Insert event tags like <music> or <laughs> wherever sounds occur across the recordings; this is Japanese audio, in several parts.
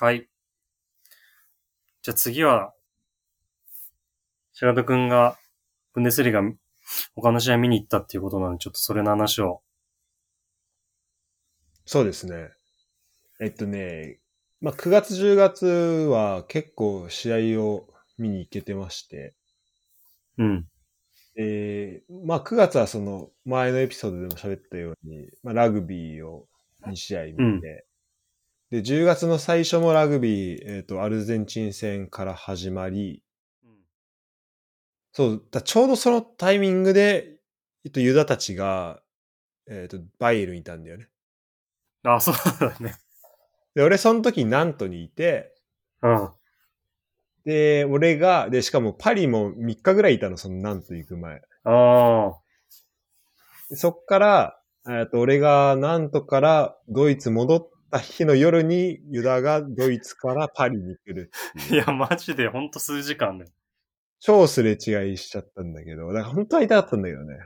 はい。じゃあ次は、白戸くんが、ブンデスリーガ他の試合見に行ったっていうことなんで、ちょっとそれの話を。そうですね。えっとね、まあ、9月10月は結構試合を見に行けてまして、うん。えーまあ、9月はその前のエピソードでも喋ったように、まあ、ラグビーを2試合見て、うんで、10月の最初もラグビー、えっ、と、アルゼンチン戦から始まり、そう、だちょうどそのタイミングで、えっと、ユダたちが、えっ、と、バイエルンにいたんだよね。あ、そうだね。で、俺その時ナントにいて、うん。で、俺が、で、しかもパリも3日ぐらいいたの、そのナント行く前。あでそっから、えっと、俺がナントからドイツ戻った日の夜に、ユダがドイツからパリに来る。いう。<laughs> いや、マジでほんと数時間で。超すれ違いしちゃったんだけど、だから本当は痛かったんだけどね。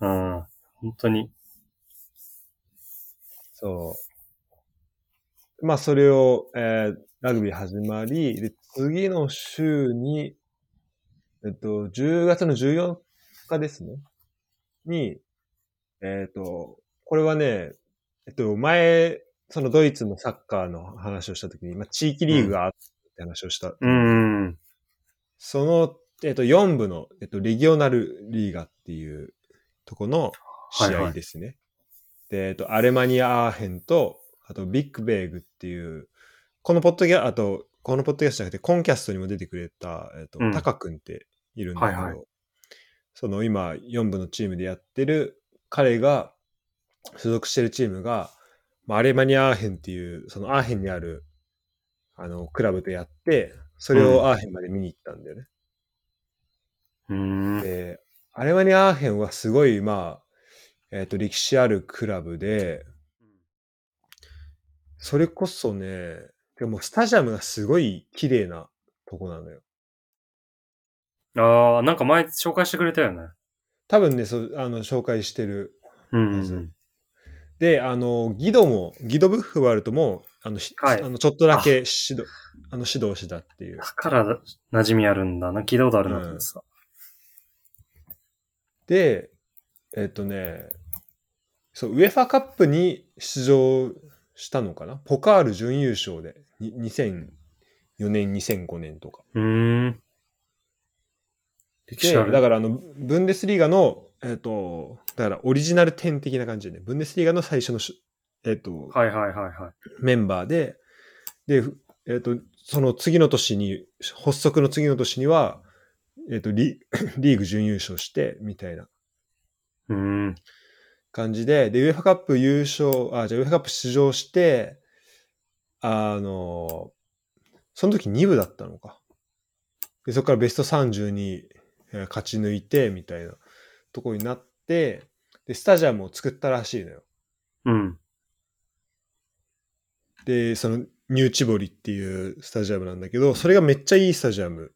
うん。本当に。そう。まあ、それを、えーラグビー始まり、で、次の週に、えっと、10月の14日ですね。に、えっと、これはね、えっと、前、そのドイツのサッカーの話をしたときに、まあ、地域リーグがあって話をした。うん。その、えっと、4部の、えっと、レギオナルリーガっていうとこの試合ですね。で、えっと、アレマニア・アーヘンと、あと、ビッグベーグっていう、このポッドキャあと、このポッドキャストじゃなくて、コンキャストにも出てくれた、えっとうん、タカ君っているんだけど、はいはいその今、4部のチームでやってる彼が所属してるチームが、まあ、アレマニア・アーヘンっていう、そのアーヘンにある、あの、クラブでやって、それをアーヘンまで見に行ったんだよね。うん。で、アレマニア・アーヘンはすごい、まあ、えっ、と、歴史あるクラブで、それこそね、でもスタジアムがすごい綺麗なとこなのよ。ああ、なんか前紹介してくれたよね。多分ね、そう、あの、紹介してる。うんうん。で、あの、ギドも、ギドブッフワルトも、あの、ひはいあのちょっとだけ指導、あの、指導したっていうだ。から馴染みあるんだ。な聞いたことあるなと思ってさ。で、えっ、とね、そう、ウェファカップに出場したのかな？ポカール準優勝で、に2004年、2005年とか。うーん。だからあの、ブンデスリーガの、えっ、と、だからオリジナル10的な感じでね、ブンデスリーガの最初のし、えっ、と、はいはいはいはい。メンバーで、で、ふえっ、と、その次の年に、発足の次の年には、えっ、とリ、<coughs> リーグ準優勝して、みたいなうーん。感じで、で、ウェファカップ優勝、あ、じゃあウェファカップ出場して、あの、その時2部だったのか。で、そこからベスト30にえー勝ち抜いて、みたいなところになって、で、スタジアムを作ったらしいのよ。うん。で、そのニューチボリっていうスタジアムなんだけど、それがめっちゃいいスタジアム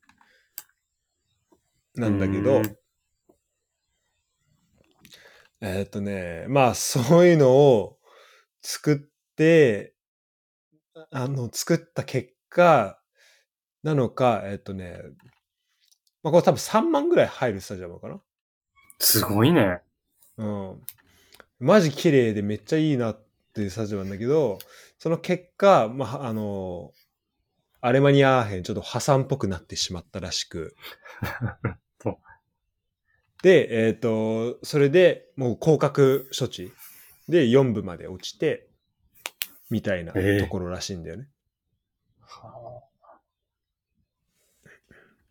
なんだけどうん、えーっとね、まあそういうのを作って、あの、作った結果なのか、えーっとね、まあこれ多分3万ぐらい入るスタジアムかな。すごいね。うん。マジ綺麗でめっちゃいいなっていうスタジアムなんだけど、その結果、まあ、あの、アレマニアーヘンちょっと破産っぽくなってしまったらしく。<laughs> で、えっ、と、それでもう降格処置で4部まで落ちて、みたいなええところらしいんだよね。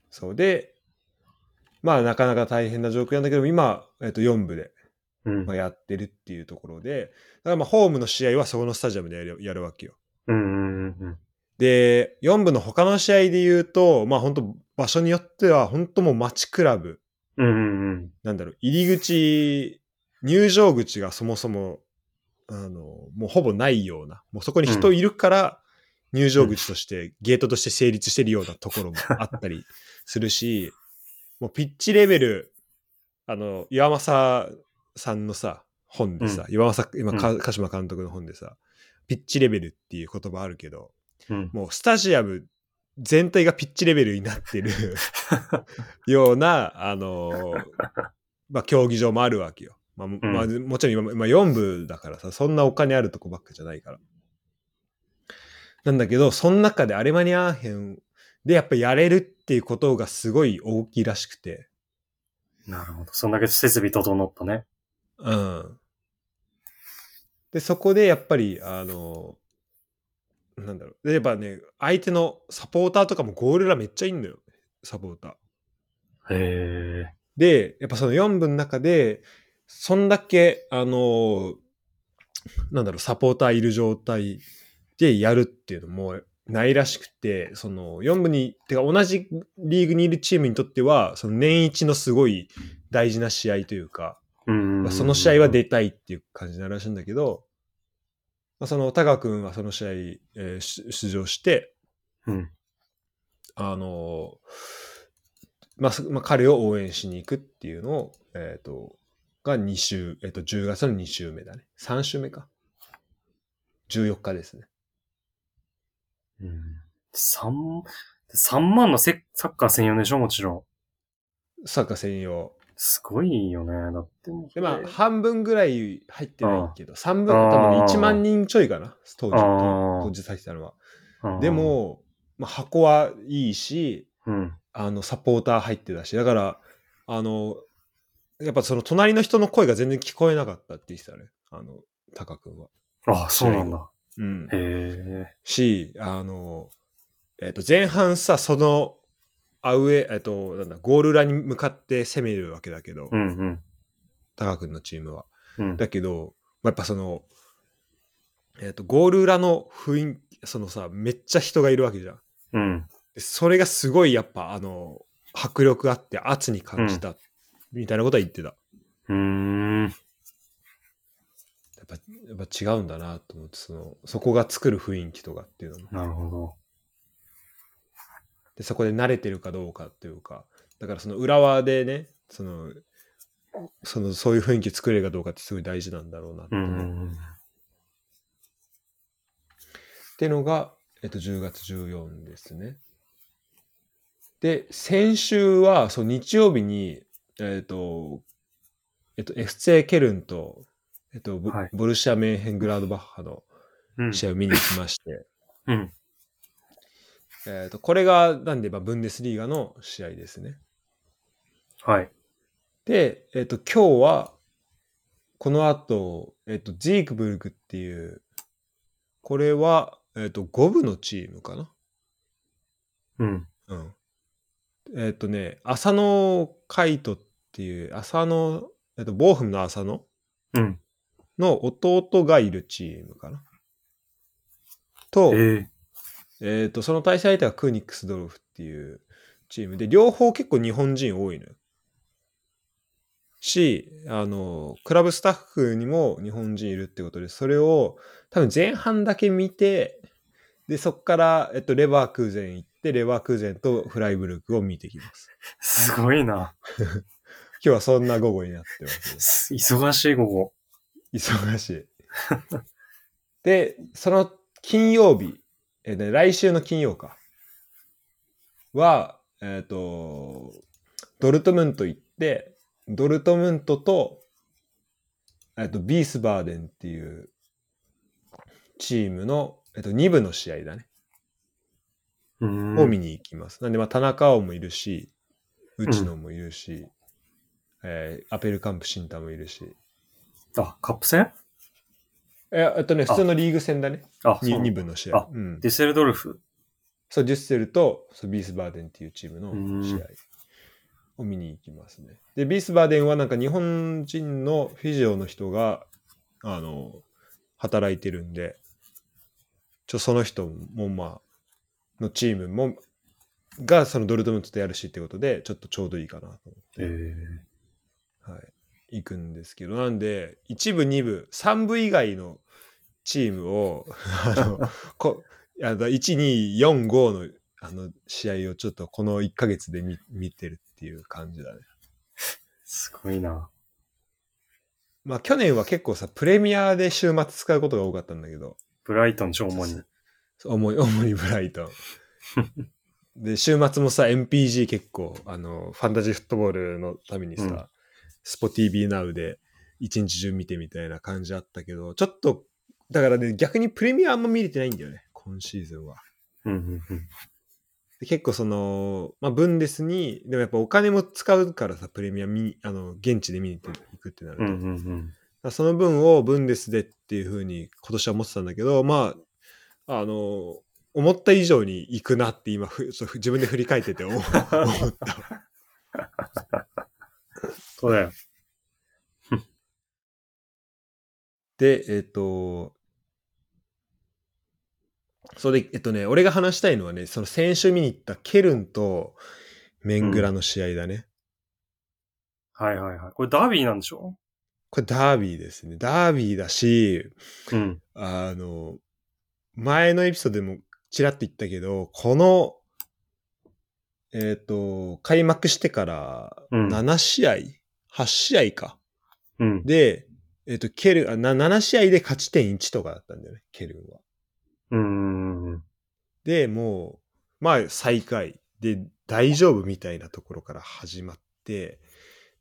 そうで、まあなかなか大変な状況なんだけど、今、えっ、と4部でうんまあ、。やってるっていうところで、だからまあホームの試合はそこのスタジアムでやるやるわけよ。うんうんうんで、4部の他の試合で言うと、まあ本当場所によっては本当もう街クラブ、うん。うんうんうん。なんだろう、入り口、入場口がそもそも、あの、もうほぼないような、もうそこに人いるから入場口として、ゲートとして成立してるようなところもあったりするし、<laughs> もうピッチレベル、あの、岩政さんのさ、本でさ、岩政、今、か鹿島監督の本でさ、ピッチレベルっていう言葉あるけど、うん。もうスタジアム全体がピッチレベルになってる <laughs> ような、あのーまあ、競技場もあるわけよ。まあ、もまあ、もちろん今、まあ、4部だからさ、そんなお金あるとこばっかじゃないから。なんだけど、その中でアレマニアアーヘンでやっぱやれるっていうことがすごい大きいらしくて。なるほど。そんだけ設備整ったね。うん。で、そこでやっぱり、あの、なんだろう。で、やっぱね、相手のサポーターとかもゴールラめっちゃいいんだよ。サポーター。へえ。で、やっぱその4分の中で、そんだけ、あの、なんだろう、サポーターいる状態でやるっていうのもないらしくて、その4部に、てか同じリーグにいるチームにとっては、その年一のすごい大事な試合というか、うん。まあ、その試合は出たいっていう感じになるらしいんだけど、まあ、その、タカ君はその試合、えーし出場して、うん。あのまあ、そまあ、彼を応援しに行くっていうのを、えっ、と、が2週、えっ、と、10月の2週目だね。3週目か。14日ですね。うん。三、三万のせサッカー専用でしょ？もちろん。サッカー専用。すごいよね。だって。で、まあ、半分ぐらい入ってないけど、3分、多分ね1万人ちょいかな？当時、当時入ってたのは。うんで、も、まあ、箱はいいし、うん。あの、サポーター入ってたし、だから、あの、やっぱその隣の人の声が全然聞こえなかったって言ってたね。あの、タカ君は。ああ、そうなんだ。うん。し、あの、えっ、と、前半さ、その、アウェイ、えっ、と、なんだ、ゴール裏に向かって攻めるわけだけど、うんうん。タカ君のチームは。うん。だけど、まあやっぱその、えっ、と、ゴール裏の雰囲気、そのさ、めっちゃ人がいるわけじゃん。うん。でそれがすごいやっぱ、あの、迫力あって圧に感じた、みたいなことは言ってた。うーん。やっぱ、やっぱ違うんだなと思って、その、そこが作る雰囲気とかっていうのも。なるほど。で、そこで慣れてるかどうかっていうか、だからその裏側でね、その、その、そういう雰囲気作れるかどうかってすごい大事なんだろうなってう思う。ん。っていうのが、えっと、10月14ですね。で、先週は、そう、日曜日に、えっと、えっと、FC ケルンと、えっと、ボはいボルシア・メンヘングラードバッハのうん。試合を見に行きまして、うん。えっと、これが、なんで、まあ、ブンデスリーガの試合ですね。はい。で、えっと、今日は、この後、えっと、ジークブルクっていう、これは、えっと、5部のチームかな。うん。うん。えっとね、浅野海斗っていう、浅野、えっと、ボーフムの浅野うん。の弟がいるチームかな。と、ええ。えっと、その対戦相手はクーニックスドルフっていうチームで、両方結構日本人多いのよ。し、あの、クラブスタッフにも日本人いるってことで、それを多分前半だけ見て、で、そっから、えっと、レバークーゼン行って、レバークーゼンとフライブルクを見てきます。<laughs> すごいな。<laughs> 今日はそんな午後になってます。す忙しい午後。忙しい。で、その金曜日、えーね来週の金曜か、は、えっ、と、ドルトムント行って、ドルトムントと、えっ、と、ビースバーデンっていうチームの、えっ、と、2部の試合だね。うん。を見に行きます。なんで、まあ、田中碧もいるし、内野もいるし、えーアペルカンプシンタもいるし、あ、カップ戦？ええっとね、普通のリーグ戦だね。あ、にそう2部の試合あ。うんデ、ュッセルドルフ？そう、デュッセルとそうビースバーデンっていうチームのうん試合を見に行きますね。で、ビースバーデンはなんか日本人のフィジオの人が、あの、働いてるんで、ちょ、その人もまあ、のチームも、がそのドルトムントとやるしってことで、ちょっとちょうどいいかなと思って。ええ。はい、行くんですけど、なんで、1部、2部、3部以外のチームを、<laughs> あの、こあの1、2、4、5のあの試合をちょっとこの1ヶ月で見見てるっていう感じだね。すごいな。まあ去年は結構さ、プレミアで週末使うことが多かったんだけど、ブライトン超主に。主に、主に <laughs> ブライトン。で、週末もさ、MPG 結構、あの、ファンタジーフットボールのためにさ、うんスポ TV Now で一日中見てみたいな感じあったけど、ちょっと、だからね、逆にプレミアあんま見れてないんだよね、今シーズンは。で結構その、まあ、ブンデスに、でもやっぱお金も使うからさ、プレミア見に、あの、現地で見に行くってなると。うんうんうん。だからその分をブンデスでっていうふうに今年は思ってたんだけど、まあ、あの、思った以上に行くなって今ふ、自分で振り返ってて思 <laughs> 思った。そうだよ。で、えっ、と、それで、えっとね、俺が話したいのはね、その先週見に行ったケルンとメングラの試合だね。はいはいはい。これダービーなんでしょ？これダービーですね。ダービーだし、うん。あの、前のエピソードでもちらっと言ったけど、この、えっ、と、開幕してからうん7試合、8試合か。うん。で、えっ、と、ケルン、あな7試合で勝ち点1とかだったんだよね、ケルンは。うん。で、もう、まあ、最下位で、大丈夫みたいなところから始まって、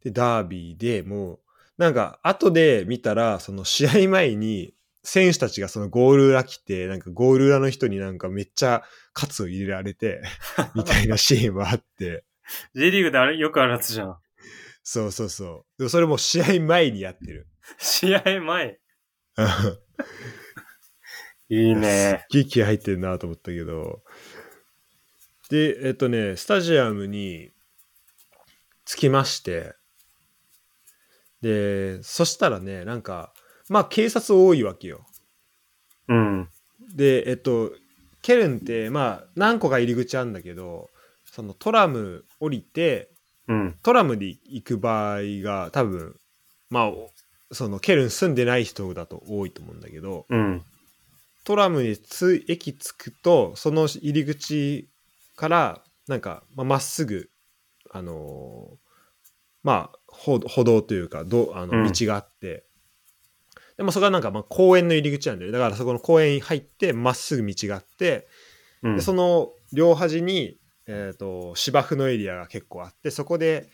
で、ダービーでもう、なんか、後で見たら、その試合前に、選手たちがそのゴール裏来て、なんかゴール裏の人になんかめっちゃカツを入れられて、みたいなシーンもあって、<laughs> J リーグであれよくあるやつじゃん。そうそうそう。でもそれも試合前にやってる。試合前。いいね。すっげえ気合入ってるなと思ったけど。で、えっとね、スタジアムに着きまして、で、そしたらね、なんか、まあ警察多いわけよ。うん。で、えっと、ケルンって、まあ何個か入り口あるんだけど、そのトラム降りて、うん。トラムで行く場合が多分、まあ、そのケルン住んでない人だと多いと思うんだけど、うん。トラムにつ駅着くとその入り口からなんかまあまっすぐあのーまあ歩歩道というかどあうんの道があって、でもそこはなんかまあ公園の入り口なんだよだからそこの公園に入ってまっすぐ道があって、うん。でその両端に、えー、と芝生のエリアが結構あってそこで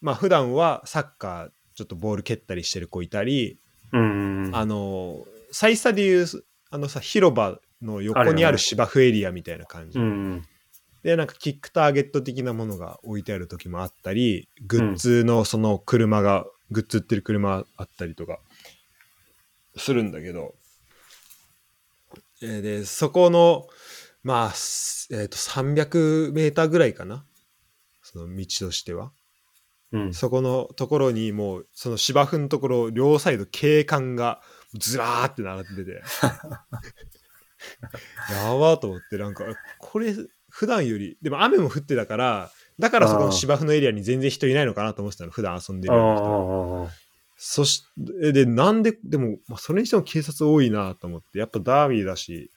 まあ普段はサッカーちょっとボール蹴ったりしてる子いたり、うんうん。あの、サイスタでいう、あのさ、広場の横にあある芝生エリアみたいな感じ。うん。で、なんかキックターゲット的なものが置いてある時もあったり、グッズのその車が、グッズ売ってる車あったりとか、するんだけど、えーで、そこの、まあ、すえっ、と、300メーターぐらいかな。その道としては。うん。そこのところにもう、その芝生のところ、両サイド警官がずらーって並んでて。<laughs> やばーと思って、なんか、これ、普段より、でも雨も降ってたから、だからそこの芝生のエリアに全然人いないのかなと思ってたの、普段遊んである人。あ。そして、で、なんで、でも、まあ、それにしても警察多いなと思って、やっぱダービーだし、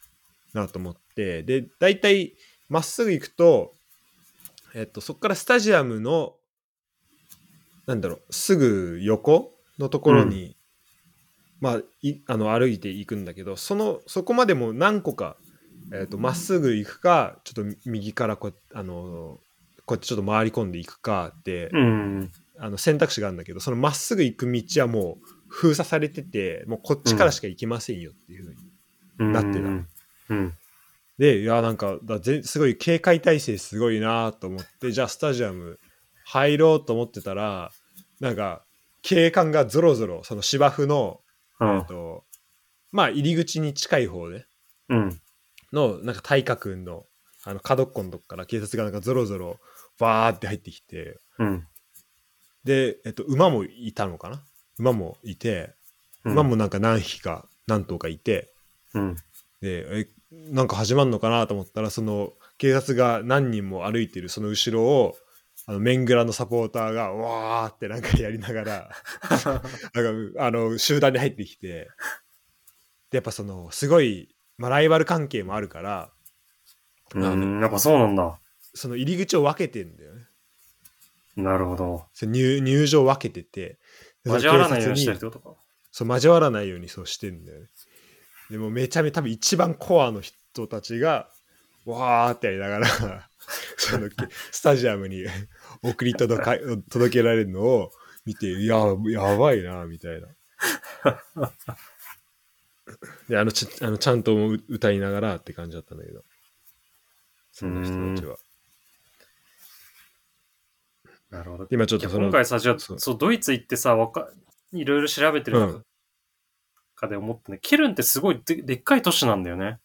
なと思って、で、大体、まっすぐ行くと、えっと、そこからスタジアムの、なんだろう、すぐ横のところに、まあ、いあの歩いていくんだけど、その、そこまでも何個か、えっと、まっすぐ行くか、ちょっと右からこう、あの、こうやってちょっと回り込んでいくかって、うん。あの選択肢があるんだけどそのまっすぐ行く道はもう封鎖されててもうこっちからしか行けませんよっていうふうに、うん。なってたうん。でいやなんかだぜすごい警戒態勢すごいなと思ってじゃあスタジアム入ろうと思ってたらなんか警官がぞろぞろその芝生の、うんえっ。とまあ入り口に近い方でうん。のなんか体格のあの角っこのとこから警察がなんかぞろぞろバーって入ってきてうん。で、えっと、馬もいたのかな？馬もいて、馬もなんか何匹か何頭かいて、うん。で、え、なんか始まるのかなと思ったら、その警察が何人も歩いてるその後ろを、あの、メングラのサポーターが、わーってなんかやりながら、<laughs> なんか、あの、集団に入ってきて、で、やっぱその、すごい、まあ、ライバル関係もあるから、うん。やっぱそうなんだ。その入り口を分けてんだよね。なるほど。入入場を分けてて、で交わらないようにしてるってことか。そう、交わらないようにそうしてんだよね。でもめちゃめちゃ多分一番コアの人人たちが、わーってやりながら、<laughs> そのスタジアムに送り届か届けられるのを見て、いや、やばいな、みたいな。で、あのちあのちゃんと歌いながらって感じだったんだけど、その人たちは。なるほど。今ちょっとその今回さ、じゃあ、そう、ドイツ行ってさ、わか、いろいろ調べてるうん中で思ったね。ケルンってすごいででっかい都市なんだよね。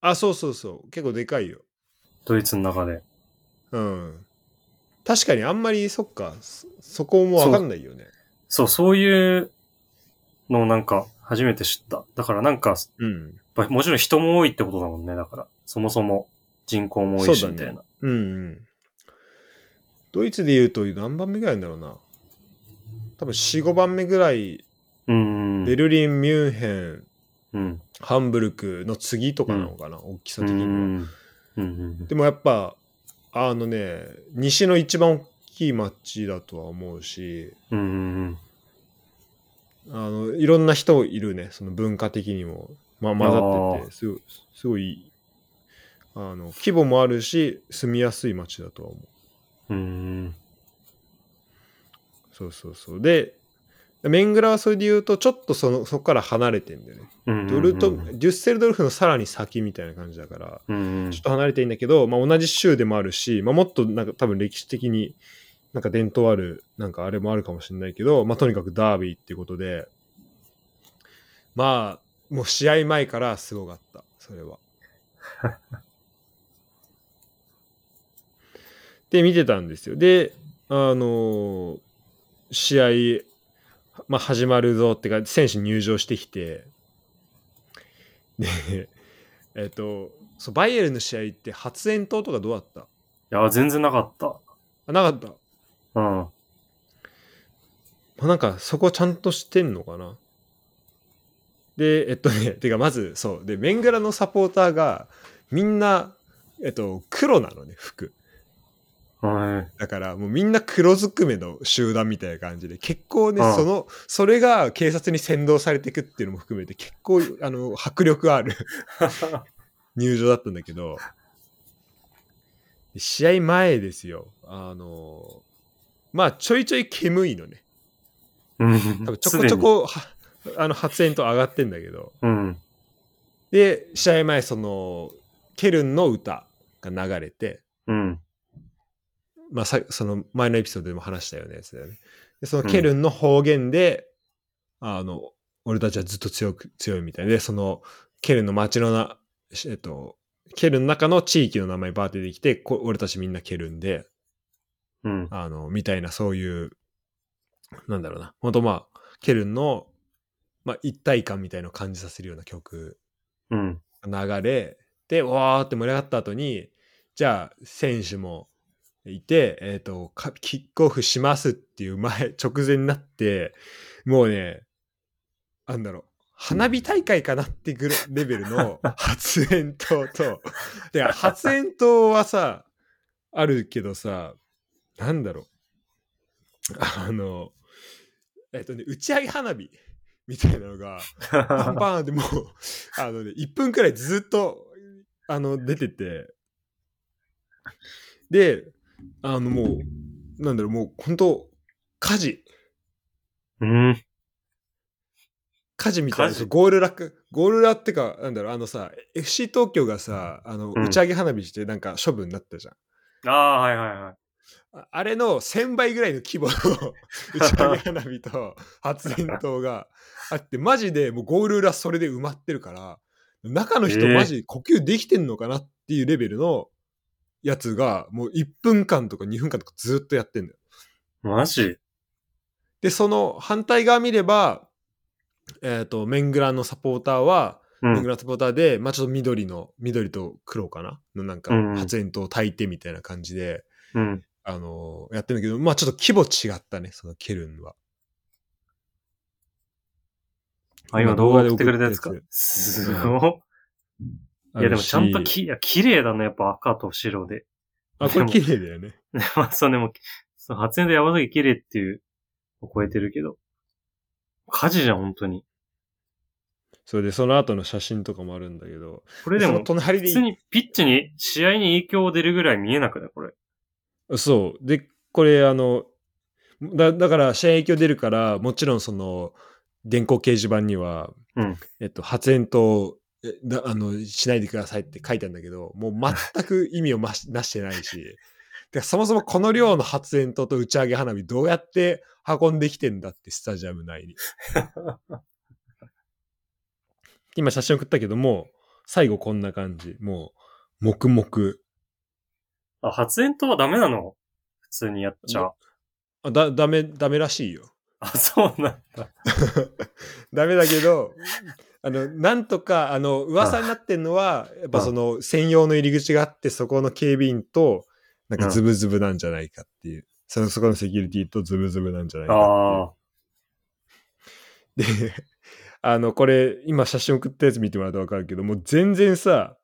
あ、そうそうそう。結構でかいよ。ドイツの中で。うん。確かにあんまりそっか、そそこもわかんないよね。そう、そういうのをなんか初めて知った。だからなんか、うん。もちろん人も多いってことだもんね。だから、そもそも人口も多いし、みたいな。うんうん。ドイツで言うと何番目ぐらいなんだろうな。多分4、5番目ぐらい、うん。ベルリン、ミュンヘン、うん。ハンブルクの次とかなのかな、大きさう的には。ん。うんうんでもやっぱ、あのね、西の一番大きい町だとは思うし、うん。うんあの、いろんな人いるね、その文化的にも。まあ、混ざってて、すごい、すごい、あの、規模もあるし、住みやすい町だとは思う。うん。そうそうそう。で、メングラはそれで言うと、ちょっとその、そこから離れてんだよね。うん。ドルト、デュッセルドルフのさらに先みたいな感じだから、うん。ちょっと離れていいんだけど、まあ同じ州でもあるし、まあもっとなんか多分歴史的になんか伝統ある、なんかあれもあるかもしれないけど、まあとにかくダービーっていうことで、まあ、もう試合前からすごかった、それは。で、見てたんですよ。で、あのー試合、まあ始まるぞってか、選手入場してきて、で、えっと、そうバイエルンの試合って発煙筒とかどうだった？いや、全然なかった。あなかった？うん。まあなんかそこちゃんとしてんのかな？で、えっとね、てかまずそう、で、メングラのサポーターがみんな、えっと、黒なのね、服。はい。だからもうみんな黒ずくめの集団みたいな感じで、結構ね、うんその、それが警察に先導されていくっていうのも含めて結構、あの、迫力ある <laughs> 入場だったんだけど、で試合前ですよ。あの、まあちょいちょい煙いのね。うん。多分ちょこちょこはあの発煙筒上がってんだけどうん。で試合前そのケルンの歌が流れて、うん。まあ、さその前のエピソードでも話したようなやつだよねでそのケルンの方言で、あの俺たちはずっと強く強いみたいでそのケルンの街のなえっとケルンの中の地域の名前バーって出てきてこ俺たちみんなケルンでうん。あのみたいなそういうなんだろうな本当まあケルンの、まあ、一体感みたいのを感じさせるような曲うん。流れでわーって盛り上がった後にじゃあ選手もいて、えっとかキックオフしますっていう前 <laughs> 直前になってもうねなんだろう花火大会かなってぐらレベルの <laughs> 発煙筒とで発煙筒はさあるけどさなんだろうあのえっとね打ち上げ花火みたいなのがパンパンってもう、<laughs> あのね、1分くらいずっと、あの、出てて、で、あの、もう、なんだろう、もう、本当火事、うん。火事みたいな、ゴールラック、ゴールラってか、なんだろう、あのさ、FC 東京がさ、あの、うん打ち上げ花火してなんか処分になったじゃん。ああ、はいはいはい。ああれの1000倍ぐらいの規模の <laughs> 打ち上げ花火と発煙筒があって、マジでもうゴール裏それで埋まってるから、中の人えーマジ呼吸できてんのかなっていうレベルのやつが、もう1分間とか2分間とかずっとやってんだよ。マジ？で、その反対側見れば、えっ、と、メングラのサポーターは、うん。メングラのサポーターで、まあちょっと緑の、緑と黒かな？のなんかうん発煙筒を焚いてみたいな感じで、うん。あのーやってるんだけど、まあちょっと規模違ったね、そのケルンは。あ、今動画で送ってくれたやつか。すごい。いやでもちゃんとき、いや、綺麗だね。やっぱ赤と白で。あ、これ綺麗だよね。<laughs> まあ、そうでも、そう発煙で山崎綺麗っていう、を超えてるけど。火事じゃん、本当に。それで、その後の写真とかもあるんだけど、これでも、隣で普通にピッチに、試合に影響出るぐらい見えなくないこれ？そう。で、これ、あの、だだから、試合影響出るから、もちろんその、電光掲示板には、うんえっと、発煙筒えだあのしないでくださいって書いてあるんだけど、もう全く意味をましなしてないし、<laughs> でそもそもこの量の発煙筒と打ち上げ花火どうやって運んできてんだって、スタジアム内に。<laughs> 今写真送ったけども、最後こんな感じ。もう、黙々。あ、発煙筒はダメなの？普通にやっちゃ。あだ、ダメ、ダメらしいよ。あ、そうなんだ。<laughs> ダメだけど、あの、なんとか、あの、噂になってんのは、やっぱその、専用の入り口があって、そこの警備員と、なんかズブズブなんじゃないかっていう。その、そこのセキュリティとズブズブなんじゃないか。っていう。で、あの、これ、今写真送ったやつ見てもらうとわかるけど、もう全然さ、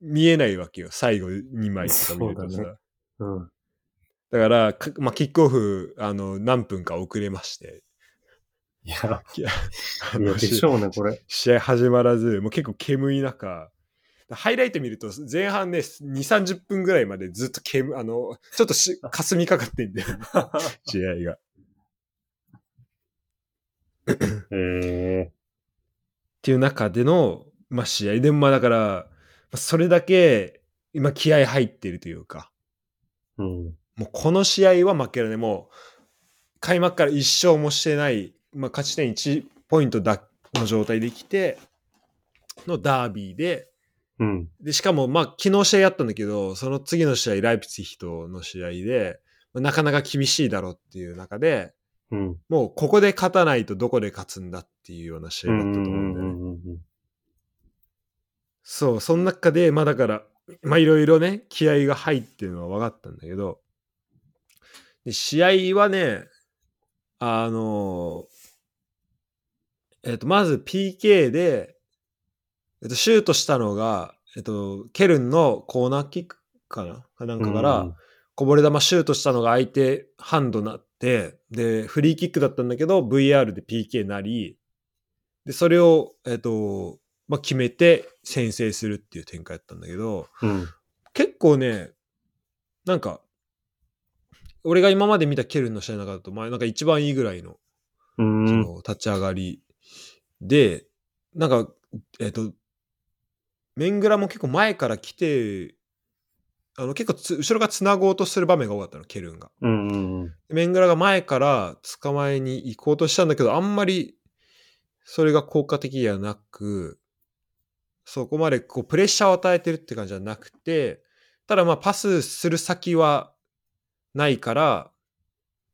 見えないわけよ。最後2枚とか見るとさ。そうだねうん。だから、かまあ、キックオフ、あの、何分か遅れまして。いや、いや、でしょうね、これ。試合始まらず、もう結構煙い中、ハイライト見ると前半ね、2、30分ぐらいまでずっと煙、あの、ちょっとし、<laughs> 霞みかかってんだよね、<laughs> 試合が。へえっていう中での、まあ試合でもまあだから、まあそれだけ今気合入ってるというか、うん。もうこの試合は負けられない。もう開幕から1勝もしてない、まあ勝ち点1ポイントだの状態で来て、のダービーで、うん。で、しかも、まあ、昨日試合あったんだけど、その次の試合、ライプツィヒとの試合で、まあなかなか厳しいだろうっていう中で、うん。もうここで勝たないとどこで勝つんだっていうような試合だったと思うんだよね。うんうんそう、その中で、まあだから、まあいろいろね、気合が入ってるのは分かったんだけど、で試合はね、あのえっと、まず PK で、えっと、シュートしたのが、えっと、ケルンのコーナーキックかな？かなんかから、うんこぼれ球シュートしたのが相手ハンドなって、で、フリーキックだったんだけど、VR で PK なり、で、それを、えっ、と、まあ、決めて先制するっていう展開だったんだけど、うん。結構ね、なんか、俺が今まで見たケルンの試合の中だと、まあ、なんか一番いいぐらいの、うん。その、立ち上がりで、なんか、えっ、と、メングラも結構前から来て、あの結構つ後ろが繋ごうとする場面が多かったの、ケルンが。うんうんうん。メングラが前から捕まえに行こうとしたんだけど、あんまりそれが効果的ではなく、そこまでこうプレッシャーを与えてるって感じじゃなくて、ただまあパスする先はないから、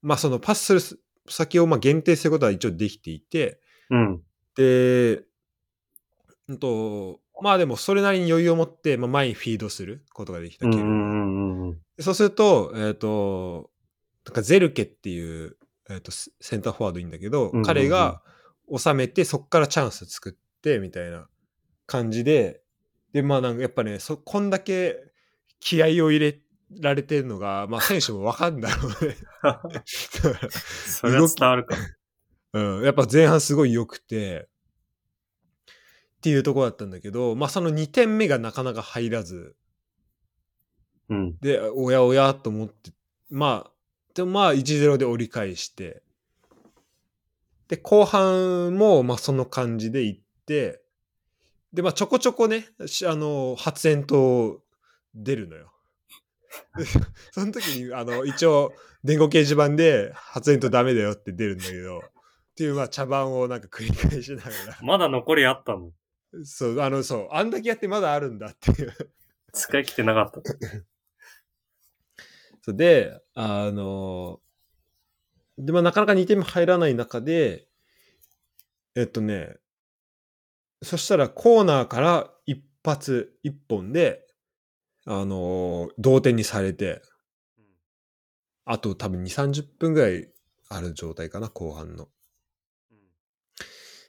まあそのパスする先をまあ限定することは一応できていて、うん。で、うんと、まあでもそれなりに余裕を持って、まあ、前にフィードすることができたうんうケルンがんうんうん。そうすると、えっ、と、なんかゼルケっていう、えー、とセセンターフォワードいいんだけど、彼が収めて、そこからチャンス作って、みたいな感じで、で、まあなんかやっぱね、そこんだけ気合を入れられてるのが、まあ選手もわかんだろうね。<laughs> <laughs> それは伝わるか。うん、やっぱ前半すごい良くて、っていうところだったんだけど、まあその2点目がなかなか入らず、うん。で、おやおやと思って、まあ、でもまあ1-0で折り返して、で、後半もまあその感じでいって、で、まあちょこちょこね、しあの、発煙筒出るのよ。で <laughs> その時に、あの、一応、電光掲示板で発煙筒ダメだよって出るんだけど、っていうまあ茶番をなんか繰り返しながら、<laughs> まだ残りあったの？そう、あの、そう、あんだけやってまだあるんだっていう。使い切ってなかった。<laughs> そうで、あの、で、まあ、なかなか2点目入らない中で、えっとね、そしたらコーナーから一発、一本で、あの、同点にされて、あと多分2、30分ぐらいある状態かな、後半の。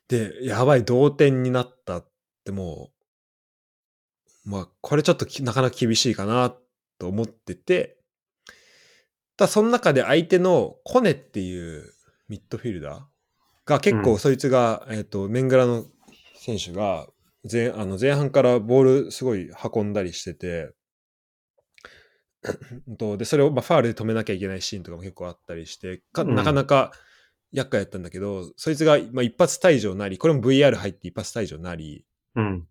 で、やばい、同点になったってもう、まあ、これちょっときなかなか厳しいかなと思ってて、ただその中で相手のコネっていうミッドフィルダーが結うん。構そいつが、えっ、と、メングラの選手が前あの前半からボールすごい運んだりしてて、とでそれをまあファールで止めなきゃいけないシーンとかも結構あったりしてかうん。なかなか厄介やったんだけど、そいつが、まあ、一発退場なりこれも VR 入って一発退場なりうん。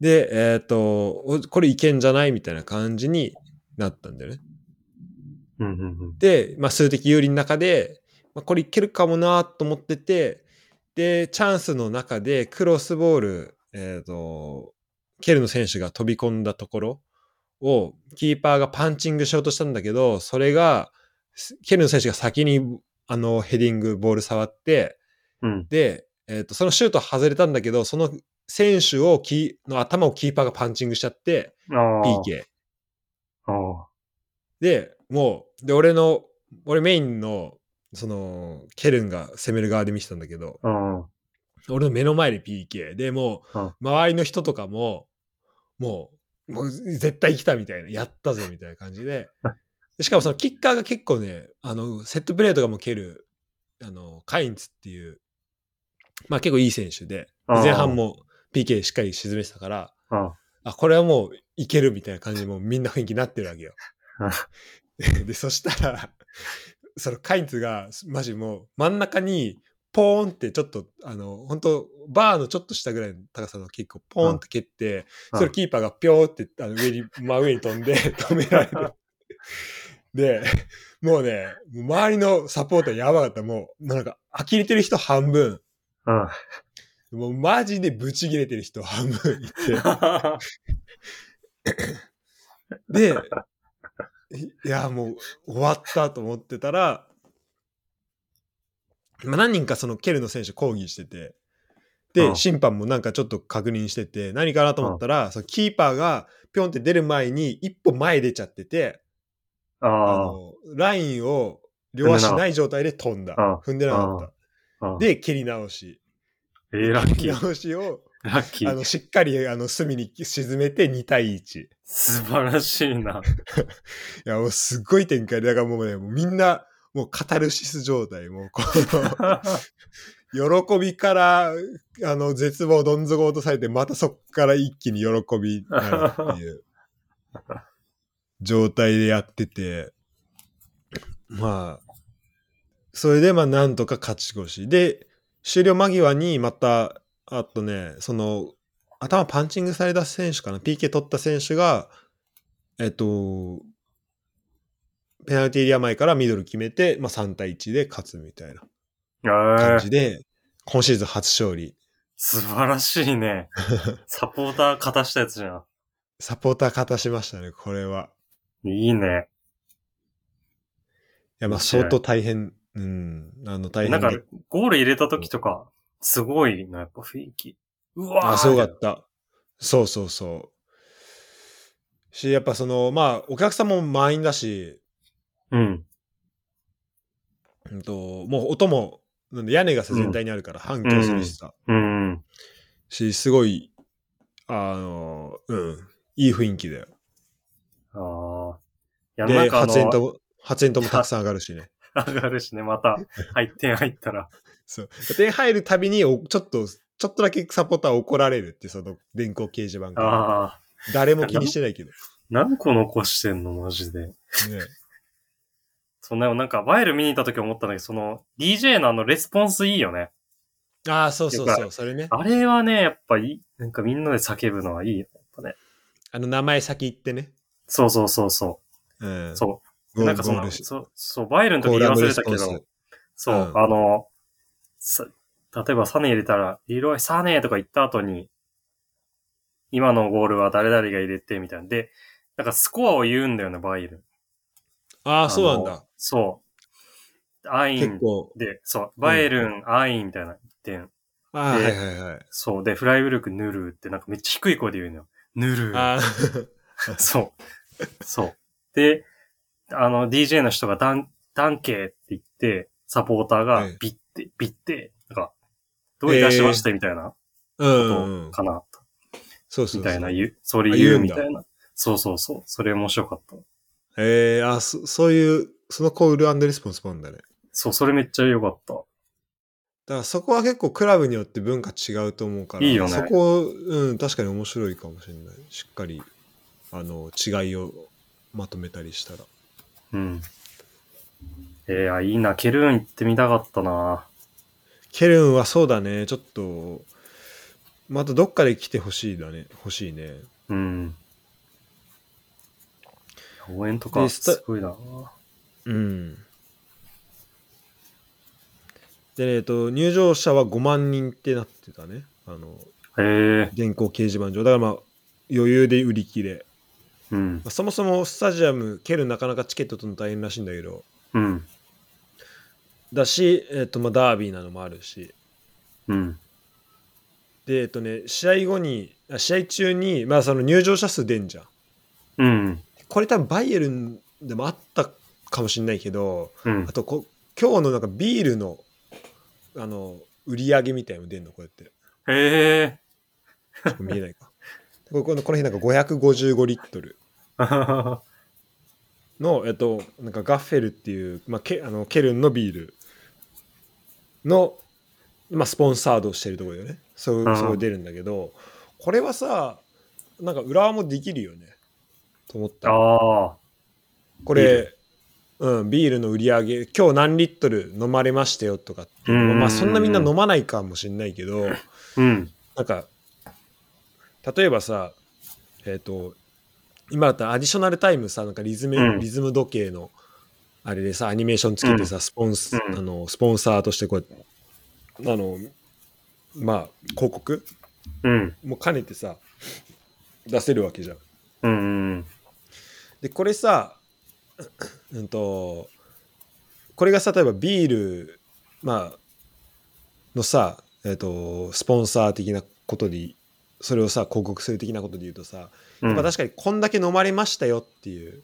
でえっ、とおこれいけんじゃない？みたいな感じになったんだよね。うん。うん。で、まあ、数的有利の中で、まあ、これいけるかもなと思ってて、で、チャンスの中でクロスボール、えっ、と、ケルの選手が飛び込んだところを、キーパーがパンチングしようとしたんだけど、それが、すケルの選手が先に、あの、ヘディング、ボール触って、うん。で、えっ、と、そのシュート外れたんだけど、その選手をキーの頭をキーパーがパンチングしちゃって。PK。で、もう、で、俺の、俺メインの、その、ケルンが攻める側で見てたんだけど、うん。俺の目の前で PK。で、もう、うん周りの人とかも、もう、もう絶対来たみたいな、やったぜみたいな感じで、で <laughs> しかもそのキッカーが結構ね、あの、セットプレーとかも蹴る、あの、カインツっていう、まあ結構いい選手で、前半も PK しっかり沈めてたから、ああ、これはもういけるみたいな感じでもうみんな雰囲気になってるわけよ。<laughs> で、そしたら、そのカインツが、マジもう真ん中に、ポーンってちょっと、あの、本当バーのちょっと下ぐらいの高さのキックをポーンって蹴って、うんそれキーパーがピョーってあの上に、真上に飛んで止められる。<laughs> で、<laughs> もうね、周りのサポーターやばかった。もう、なんか、呆れてる人半分、うん。もうマジでブチ切れてる人半分いて、<laughs> で、いや、もう終わったと思ってたら、まあ、何人かそのケルの選手抗議してて、で、うん。審判もなんかちょっと確認してて、何かなと思ったら、そのキーパーがピョンって出る前に一歩前出ちゃってて、ああの、ラインを両足ない状態で飛んだうん。踏んでなかっあ。た。で、蹴り直し。えー、ラッ蹴りキー。直しを、<laughs> ラッキー。あの、しっかり、あの、隅に沈めて2対1。い素晴らしいな。<laughs> や、もうすっごい展開で、だからもうね、もうみんな、もうカタルシス状態、もうこの、<laughs> 喜びから、あの、絶望、どん底落とされて、またそっから一気に喜びになるっていう、状態でやってて、まあ、それで、まあ、なんとか勝ち越し。で、終了間際に、また、あとね、その、頭パンチングされた選手かな、PK 取った選手が、えっと、ペナルティーエリア前からミドル決めて、まあ、3対1で勝つみたいなえ感ーじで、今シーズン初勝利。素晴らしいね。<laughs> サポーター勝たしたやつじゃサポーター勝たしましたね、これは。ん。いいね。いや、まあ、相当大変、うん、あの、大なんかゴール入れた時とか、すごいな、やっぱ雰囲気。うわーあ、すごかった。そうそうそう。し、やっぱその、まあ、お客さんも満員だし、うん。うんと、もう音も、なんで屋根がさ全体にあるから反響するしさ、うん。し、すごい、あの、うん、いい雰囲気だよ。ああ。いや、なで、んかあ発煙の、筒も、発煙筒もたくさん上がるしね。上がるしね、また、入って入ったら。そう。点入るたびにお、ちょっと、ちょっとだけサポーター怒られるって、その電光掲示板が。ああ。誰も気にしてないけど。何個残してんの、マジで。ね、そんな、なんか、バイル見に行った時思ったんだけど、その、DJ のあの、レスポンスいいよね。ああ、そうそうそう、それね。あれはね、やっぱいい、なんかみんなで叫ぶのはいいよ。やっぱね。あの、名前先言ってね。そうそうそうそうん。う。そう。なんかその、そう、そう、バイルの時言い忘れたけど、そう、うんあの、さ例えばサネ入れたら、リロイサネとか言った後に、今のゴールは誰々が入れて、みたいな。で、なんかスコアを言うんだよね、バイル。ああ、そうなんのだ。。そう。アイン。で、そう、バイルン、アインみたいな点。ああ、ではいはいはい。そう。で、フライブルク、ヌルーってなんかめっちゃ低い声で言うのよ。ヌルー。あ <laughs> そう。そう。で、あの、DJ の人がダン、ダンケーって言って、サポーターがはいビッて、ビッて、なんか、どういたしましてみたいなこ。とかな、そうそうそう。みたいな言う、それあ言うみたいな。そうそうそう。それ面白かった。ええあ、そ、そういう、そのコールレスポンスもあるんだね。そう、それめっちゃ良かった。からそこは結構クラブによって文化違うと思うから、いいよねそこ、うん、確かに面白いかもしれない。しっかり、あの、違いをまとめたりしたら。うん。えー、あいいな。ケルーン行ってみたかったな。ケルンはそうだね、ちょっと、またどっかで来てほしいだね、欲しいね。うん。応援とか、すごいな。うん。で、えっと、入場者は5万人ってなってたね。あの、へえ。電光掲示板上。だからまあ、余裕で売り切れ。うんま。あそもそもスタジアム、ケルンなかなかチケット取るの大変らしいんだけど、うん。だし、えっと、まあ、ダービーなのもあるし。うん。で、えっとね、試合後に、あ試合中に、まあ、その入場者数出んじゃん。うん。これ多分バイエルンでもあったかもしれないけど、うんあ。とこ今日のなんかビールのあの売り上げみたいなの出んのこうやってへえ。見えないかここのこの日なんか555リットル。<laughs> の、えっと、なんかガッフェルっていう、まあ、ケあのケルンのビール。の、まあ、スポンサードしてるところよね。そううん。そう出るんだけどこれはさなんか裏もできるよね。と思った。ああ。これうん、ビールの売り上げ今日何リットル飲まれましたよとかってまあそんなみんな飲まないかもしれないけどうん。なんか例えばさえっ、と今だったらアディショナルタイムさなんかリズム、うんリズム時計のあれでさアニメーションつけてさ、スポンス、うんあのスポンサーとしてこうあのまあ広告？うん。も兼ねてさ出せるわけじゃん。うん。でこれさうんとこれがさ例えばビールまあのさえっ、とスポンサー的なことでそれをさ広告する的なことで言うとさ、うん。まあ確かにこんだけ飲まれましたよっていう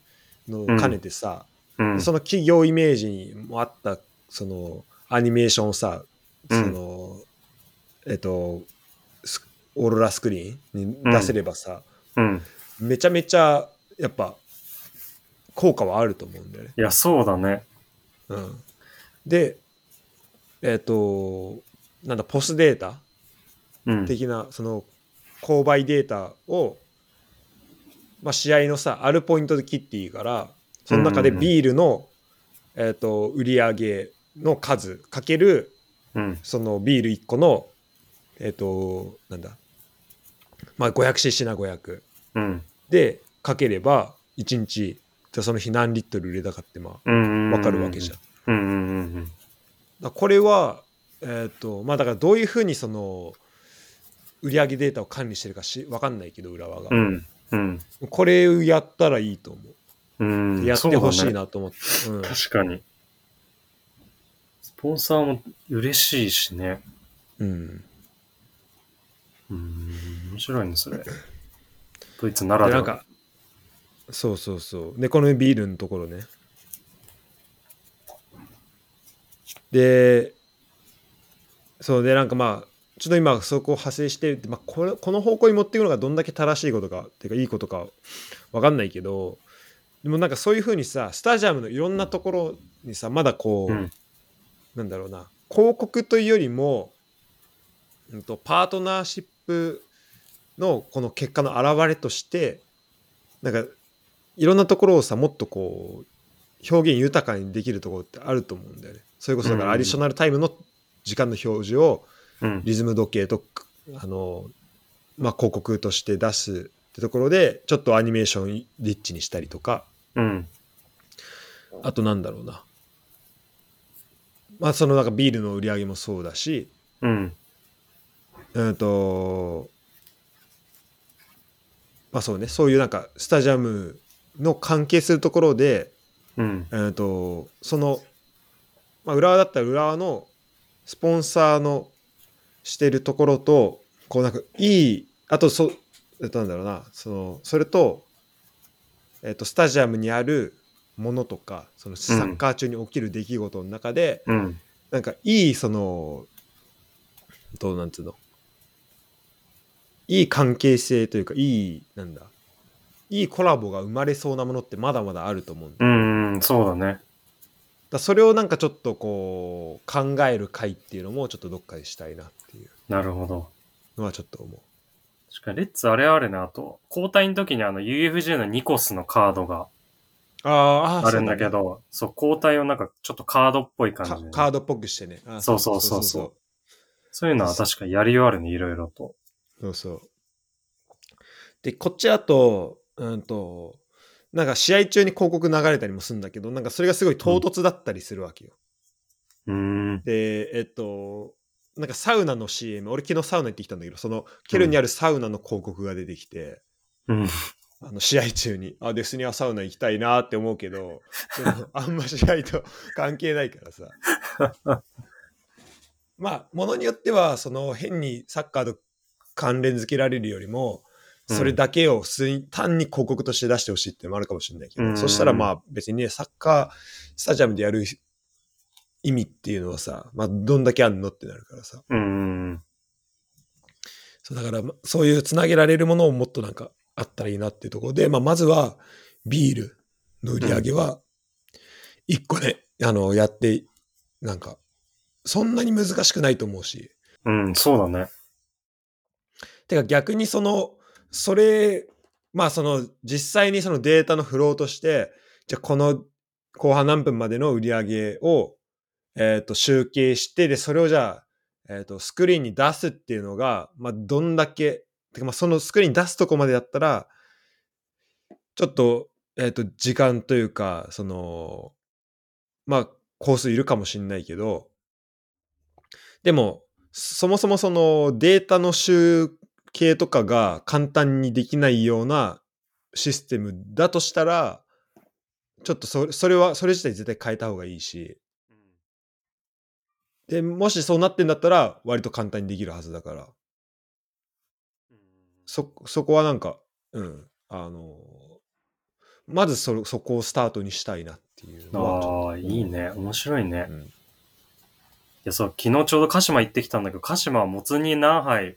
のを兼ねてさ、うん。その企業イメージにもあったそのアニメーションをさその、えっ、とスオーロラスクリーンに出せればさ、うん。めちゃめちゃやっぱ効果はあると思うんだよね。いや、そうだね。うん、でえっ、となんだポスデータうん。的なその購買データを、まあ、試合のさあるポイントで切っていいからその中でうんうんうんビールの、えー、と売り上げの数かけるうん。そのビール1個のえっ、となんだまあ 500cc な500うん。でかければ1日じゃあその日何リットル売れたかってまあうん。分かるわけじゃん。だかうん。うん。うん。らこれはえっ、とまあだからどういうふうにその売上データを管理してるかし分かんないけど浦和が、うん。うん。これをやったらいいと思う、うん。やってほしいなと思ってう,、確かに。スポンサーも嬉しいしね。ん、うん、うん。面白いね、それ。ドイツならでは。でなんかそうそうそうでこのビールのところねでそうでなんかまあちょっと今そこを派生して、まあ、これこの方向に持っていくのがどんだけ正しいことかっていうかいいことかわかんないけどでもなんかそういうふうにさスタジアムのいろんなところにさまだこう、うん。なんだろうな広告というよりも、うん、とパートナーシップのこの結果の表れとしてなんかいろんなところをさもっとこう表現豊かにできるところってあると思うんだよね。それこそだかうんらアディショナルタイムの時間の表示をうん。リズム時計とあの、まあ、広告として出すってところでちょっとアニメーションリッチにしたりとかうん。あとなんだろうなまあそのなんかビールの売り上げもそうだしうん。うんとまあそうねそういうなんかスタジアムの関係するところで、うん。うんとその、まあ、浦和だったら浦和のスポンサーのしてるところとこうなんかいいあとそえっとなんだろうなそのそれと,、えっとスタジアムにあるものとかそのサッカー中に起きる出来事の中で、うん。なんかいいそのどうなんつうの？いい関係性というかいいなんだいいコラボが生まれそうなものってまだまだあると思うんだうん。そうだね。だそれをなんかちょっとこう考える回っていうのもちょっとどっかでしたいなっていうなるほど。のはちょっと思う。確かに、レッツあれあるね。あと、交代の時にあの UFJ のニコスのカードがああるんだけど、そう,、交代をなんかちょっとカードっぽい感じで、カードっぽくしてね。あそうそうそうそうそういうのは確かにやりようあるね、いろいろと。そうそう。で、こっちだと、うんと、なんか試合中に広告流れたりもするんだけど、なんかそれがすごい唐突だったりするわけよ。うーん。で、えっと、なんかサウナの CM、俺昨日サウナ行ってきたんだけど、そのケルンにあるサウナの広告が出てきて、うん。あの試合中に、あ、デスニアサウナ行きたいなって思うけど、<laughs> あんま試合と関係ないからさ。<laughs> まあ、ものによっては、その変にサッカーと関連づけられるよりも、それだけを普通に単に広告として出してほしいってのもあるかもしれないけど、うんそしたらまあ別にね、サッカースタジアムでやる意味っていうのはさ、まあどんだけあんのってなるからさ。うーん。そうだから、まそういうつなげられるものをもっとなんかあったらいいなっていうところで、まあまずはビールの売り上げは、一個ね、あの、やって、なんか、そんなに難しくないと思うし。うん、そうだね。てか逆にその、それ、まあその実際にそのデータのフローとして、じゃあこの後半何分までの売り上げを、えっ、と集計して、で、それをじゃあ、えっ、と、スクリーンに出すっていうのが、まあどんだけ、てかまあそのスクリーン出すとこまでやったら、ちょっと、えっ、と、時間というか、その、まあ、コースいるかもしんないけど、でも、そもそもそのデータの集計とかが簡単にできないようなシステムだとしたら、ちょっとそれそれは、それ自体絶対変えた方がいいし、で、もしそうなってんだったら、割と簡単にできるはずだから、そ、そこはなんか、うん、あの、まずそ、そこをスタートにしたいなっていうああ、いいね。面白いね。いうん。や、そう、昨日ちょうど鹿島行ってきたんだけど、鹿島はもつ煮何杯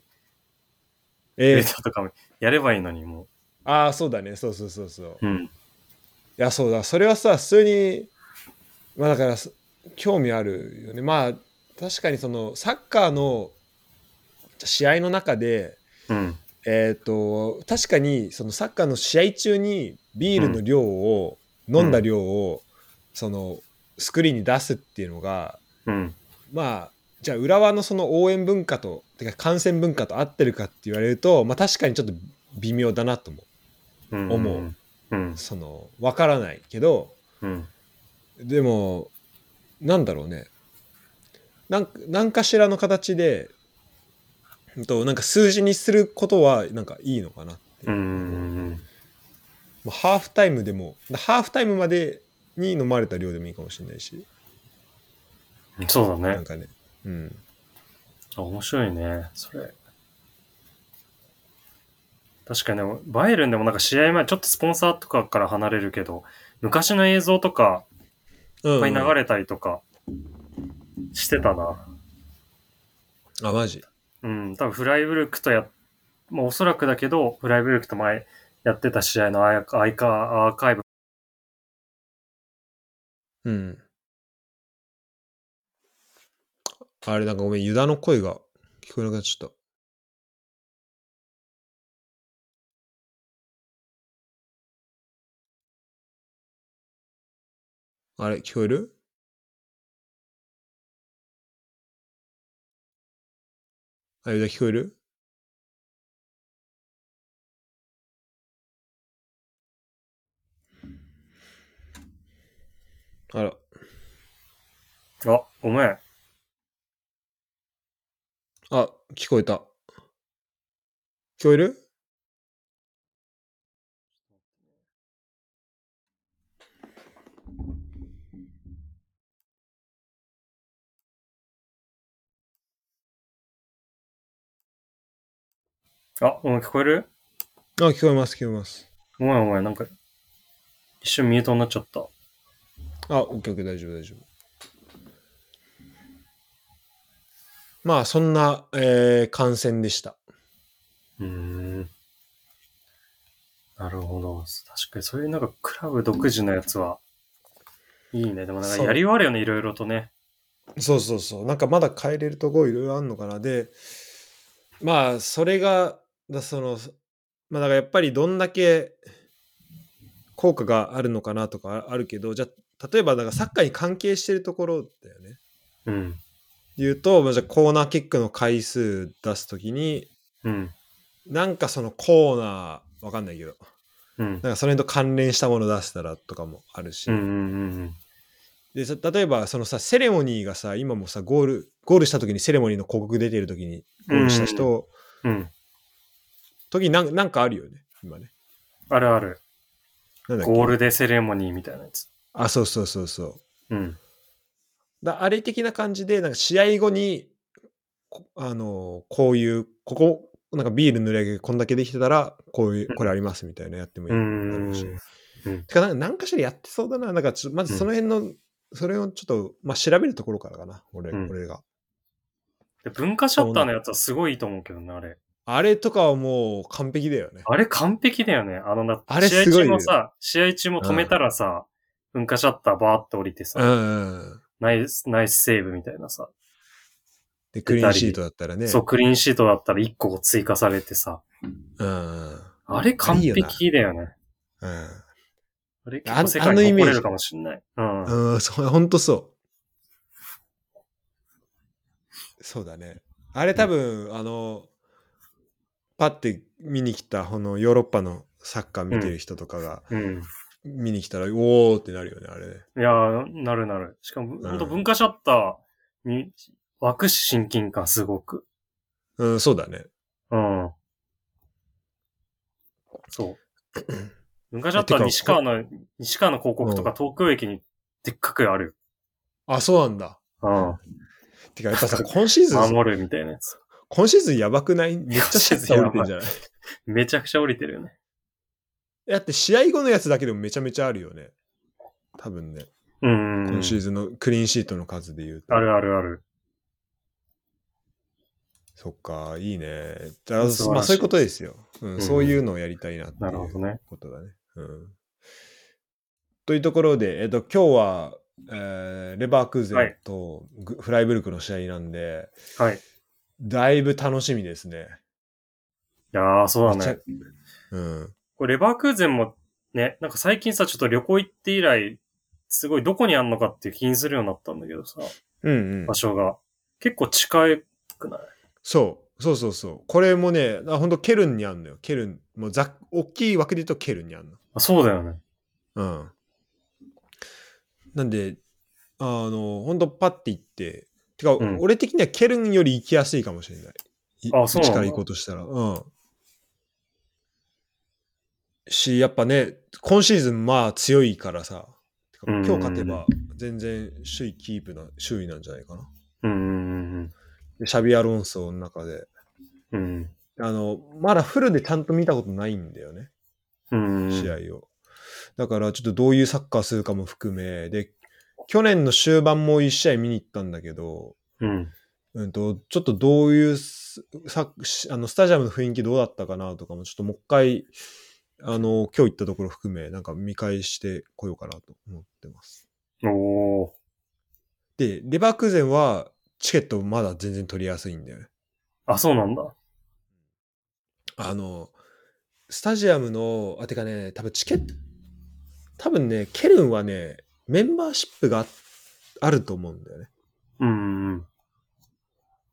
えーとかもやればいいのに、もああ、そうだね。そうそうそうそう。う。うん。いや、そうだ。それはさ、普通に、まあだから、す興味あるよね。まあ、確かにその、サッカーの試合の中で、うん。えっ、と、確かに、そのサッカーの試合中にビールの量を、飲んだ量を、その、スクリーンに出すっていうのが、うん。まあ、じゃあ浦和のその応援文化と、てか観戦文化と合ってるかって言われると、まあ確かにちょっと微妙だなと思うう。うんう。。その、わからないけど、うん。でも、なんだろうね。なんなんかしらの形で、うんとなんか数字にすることはなんかいいのかなって。うん。まあハーフタイムでも、ハーフタイムまでに飲まれた量でもいいかもしれないし、そうだね。なんかね。うん。あ面白いね、それ。確かにね、バイエルンでもなんか試合前、ちょっとスポンサーとかから離れるけど、昔の映像とかいいっぱい流れたりとかしてたな。あ、マジ？うん、多分フライブルクとや、まあおそらくだけど、フライブルクと前やってた試合のアイカアーカイブ。うん。あれ、なんかごめん、ユダの声が聞こえなくなっちゃった。あれ、聞こえる？あ、ユダ聞こえる？あら。あ、ごめん。あ、聞こえた。聞こえる？あ、ごめん、聞こえる？あ、聞こえます、聞こえます。ごめんごめん、なんか、一瞬ミュートになっちゃった。あ、オッケーオッケー、大丈夫、大丈夫。まあ、そんな、えー、感染でした。うーん。なるほど。確かにそういうなんかクラブ独自のやつは、いいね。でもなんかやり終わるよね、いろいろとね。そうそうそう。なんかまだ変えれるとこいろいろあるのかな。で、まあ、それが、だその、まあ、だからやっぱりどんだけ効果があるのかなとかああるけど、じゃあ、例えばだからサッカーに関係してるところだよね。うん。言うと、まあ、じゃあコーナーキックの回数出すときに、うん。なんかそのコーナー、わかんないけど、うんなん。かそれと関連したもの出したらとかもあるし、うんうんうんでさ例えばそのさセレモニーがさ今もさゴールゴールした時にセレモニーの広告出てる時にゴールした人、うん。うん。時になんなんかあるよね今ねあるある。なんだゴールデセレモニーみたいなやつ。あそうそうそうそううん。だあれ的な感じでなんか試合後にこあのこういうここなんかビール塗り上げこんだけできてたらこういうこれありますみたいなやってもいいうんだろうしうん。てかなんか何かしらやってそうだな。なんかちょまずその辺の、それをちょっと、まあ、調べるところからかな。俺,、うん。俺が。で文化シャッターのやつはすごいいいと思うけどね、あれ。あれとかはもう完璧だよね。あれ完璧だよね。あのな、あれ試合中もさ、試合中も止めたらさ、文化シャッターバーって降りてさ、うんうんナイス、ナイスセーブみたいなさ、でクリーンシートだったらねそう、クリーンシートだったら1個追加されてさ、うんうんあれ完璧だよね。うんあれあ結構世界に誇れるかもしんない。うん。うん、そう、ほんとそう。そうだね。あれ多分、あの、パッて見に来た、このヨーロッパのサッカー見てる人とかがうん。見に来たら、おーってなるよね、あれね。いやー、なるなる。しかも、ほんと文化シャッターに湧くし親近感すごく。うん、そうだね。うん。そう。<clears throat> 文化シャッター西川の、西川の広告とか東京駅にでっかくある。あ、そうなんだ。うん。てか、やっぱさ、今シーズン、守るみたいなやつ。今シーズンやばくない？めっちゃシャッター降りてんじゃないめちゃくちゃ降りてるよね。だって試合後のやつだけでもめちゃめちゃあるよね。多分ね。うん。今シーズンのクリーンシートの数で言うと。あるあるある。そっか、いいね。だまあそういうことですよ、うんうんそういうのをやりたいなっていうなるほどね。ことだね。うん、というところで、えっと、今日は、えーレバークーゼンとグフライブルクの試合なんで、はい。いだいぶ楽しみですね。やー、そうだね。うん。これレバークーゼンもね、なんか最近さ、ちょっと旅行行って以来、すごいどこにあんのかって気にするようになったんだけどさ、うんうん場。所が。結構近くない？そう。そうそうそう。これもね、あ本当ケルンにあんのよ。ケルン。もうざっ大きい枠で言うとケルンにあんの。あ、そうだよね。うん。なんで、あの、本当パッて行って、てか、うん俺的にはケルンより行きやすいかもしれない。いあそうから行こうとしたら。うん。し、やっぱね、今シーズンまあ強いからさ、てかうん今日勝てば全然首位キープな、首位なんじゃないかな。うんシャビアロンソの中で。うんあの、まだフルでちゃんと見たことないんだよね。うん。うん。試合を。だからちょっとどういうサッカーするかも含め、で、去年の終盤も1試合見に行ったんだけど、うん。うんと、ちょっとどういうあのスタジアムの雰囲気どうだったかなとかも、ちょっともう一回、あの、今日行ったところ含め、なんか見返してこようかなと思ってます。おー。で、レバークーゼンはチケットまだ全然取りやすいんだよね。あ、そうなんだ。あの、スタジアムの、あ、てかね、多分チケット、多分ね、ケルンはね、メンバーシップがああると思うんだよね。うんうん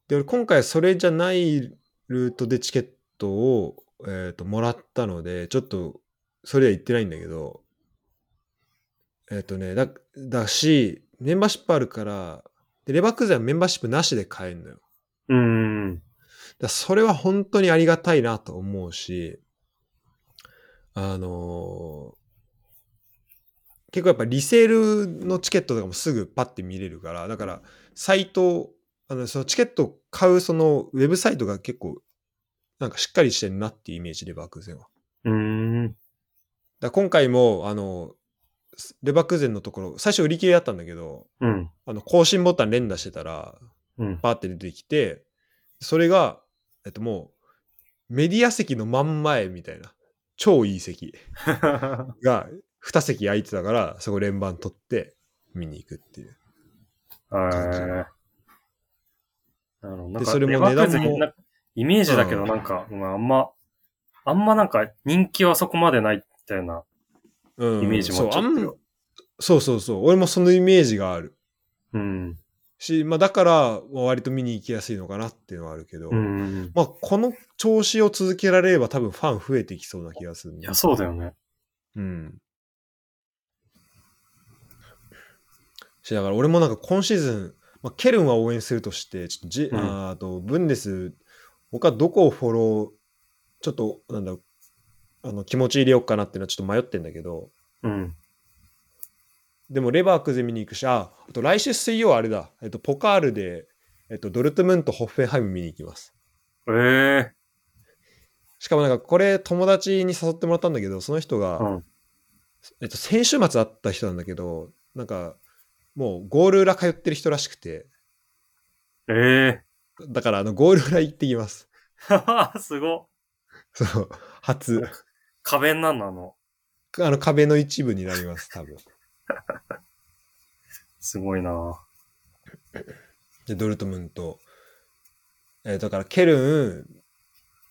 で、俺今回それじゃないルートでチケットを、えーともらったので、ちょっとそれは言ってないんだけど、えっ、とね、だ、だし、メンバーシップあるから、で、レバークーゼンはメンバーシップなしで買えるのよ。うん。うん。だそれは本当にありがたいなと思うし、あのー結構やっぱリセールのチケットとかもすぐパッて見れるから、だからサイト、あのそのチケットを買うそのウェブサイトが結構なんかしっかりしてるなっていうイメージ、レバークーゼンは。うん。ら今回も、あの、レバークーゼンのところ、最初売り切れだったんだけど、うん。あの更新ボタン連打してたら、うん。パーって出てきて、それが、えっともう、メディア席の真ん前みたいな、超いい席 <laughs> が2席空いてたから、そこ連番取って、見に行くっていう。えー、なるほど。なんか、それも値段もイメージだけど、うんなんか、まあ、あんま、あんまなんか人気はそこまでないみたいなうんイメージもちょっと。そうそうそう。俺もそのイメージがある。うん。し、まあだから、まあ割と見に行きやすいのかなっていうのはあるけど、うん。まあこの調子を続けられれば多分ファン増えてきそうな気がするいや、そうだよね。うん。し、だから俺もなんか今シーズン、まあ、ケルンは応援するとして、ちょっとジ、うんあと、ブンデス、他どこをフォロー、ちょっと、なんだろう、あの、気持ち入れようかなっていうのはちょっと迷ってんだけど、うん。でもレバークゼ見に行くし、あ、あと来週水曜あれだ、えっと、ポカールで、えっと、ドルトムント、ホッフェンハイム見に行きます。ええしかもなんかこれ友達に誘ってもらったんだけど、その人が、うん。えっと、先週末会った人なんだけど、なんか、もうゴール裏通ってる人らしくて、ええだからあのゴール裏行ってきます。ー。<laughs> すごっ。そう、初。壁になんのあの。あの壁の一部になります、多分。<laughs> すごいなで、ドルトムント。えーだからケルン、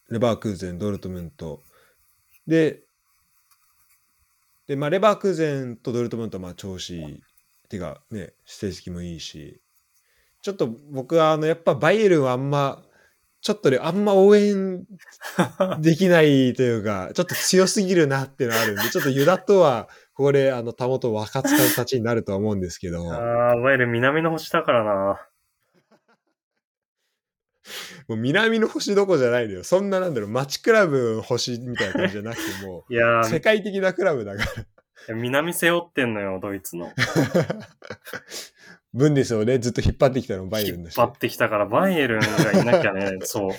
レバークーゼン、ドルトムント。で、で、まあ、レバークーゼンとドルトムントはまあ調子いい。てかね、成績もいいし。ちょっと僕はあの、やっぱバイエルンはあんま、ちょっとね、あんま応援 <laughs> できないというか、ちょっと強すぎるなっていうのはあるんで、<laughs> ちょっとユダとは、これ、あの、たもと分かつ形になるとは思うんですけど。<laughs> ああ、いわゆる南の星だからな。もう南の星どころじゃないのよ。そんななんだろう、街クラブの星みたいな感じじゃなくてもいやう、世ー、界的なクラブだから。南背負ってんのよ、ドイツの。ブンデスをね、ずっと引っ張ってきたのもバイエルンだし。引っ張ってきたから、バイエルンがいなきゃね、<laughs> そう。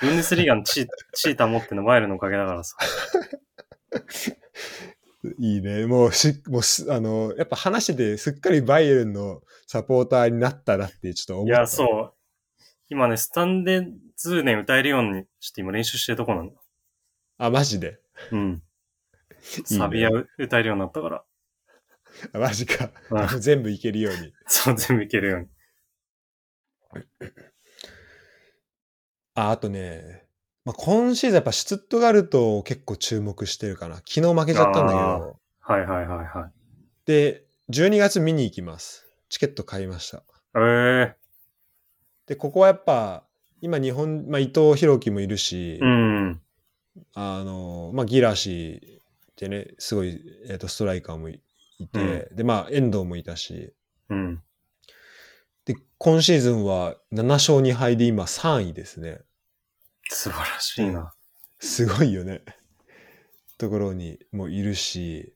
ブンデスリーガの地位、地位保ってんのバイエルンのおかげだからさ。<laughs> いいね。もうし、もうす、あの、やっぱ話してて、すっかりバイエルンのサポーターになったなってちょっと思った。いや、そう。今ね、スタンデズーネン歌えるように、ちょっと今練習してるとこなんだ。あ、マジで？うん。いいねサビア歌えるようになったから。あマジか。うん全部いけるように。そう、全部いけるように。あ、あとね、まあ、今シーズンやっぱシュツットガルトを結構注目してるかな。昨日負けちゃったんだけあど。はいはいはいはい。で、12月見に行きます。チケット買いました。ええで、ここはやっぱ、今日本、まあ、伊藤洋樹もいるし、うん。あの、まあ、ギラシーってね、すごい、えっ、と、ストライカーもいいて、で、まあ、遠藤もいたし、うん。で、今シーズンは7勝2敗で今3位ですね。素晴らしいな。すごいよね。ところにもいるし、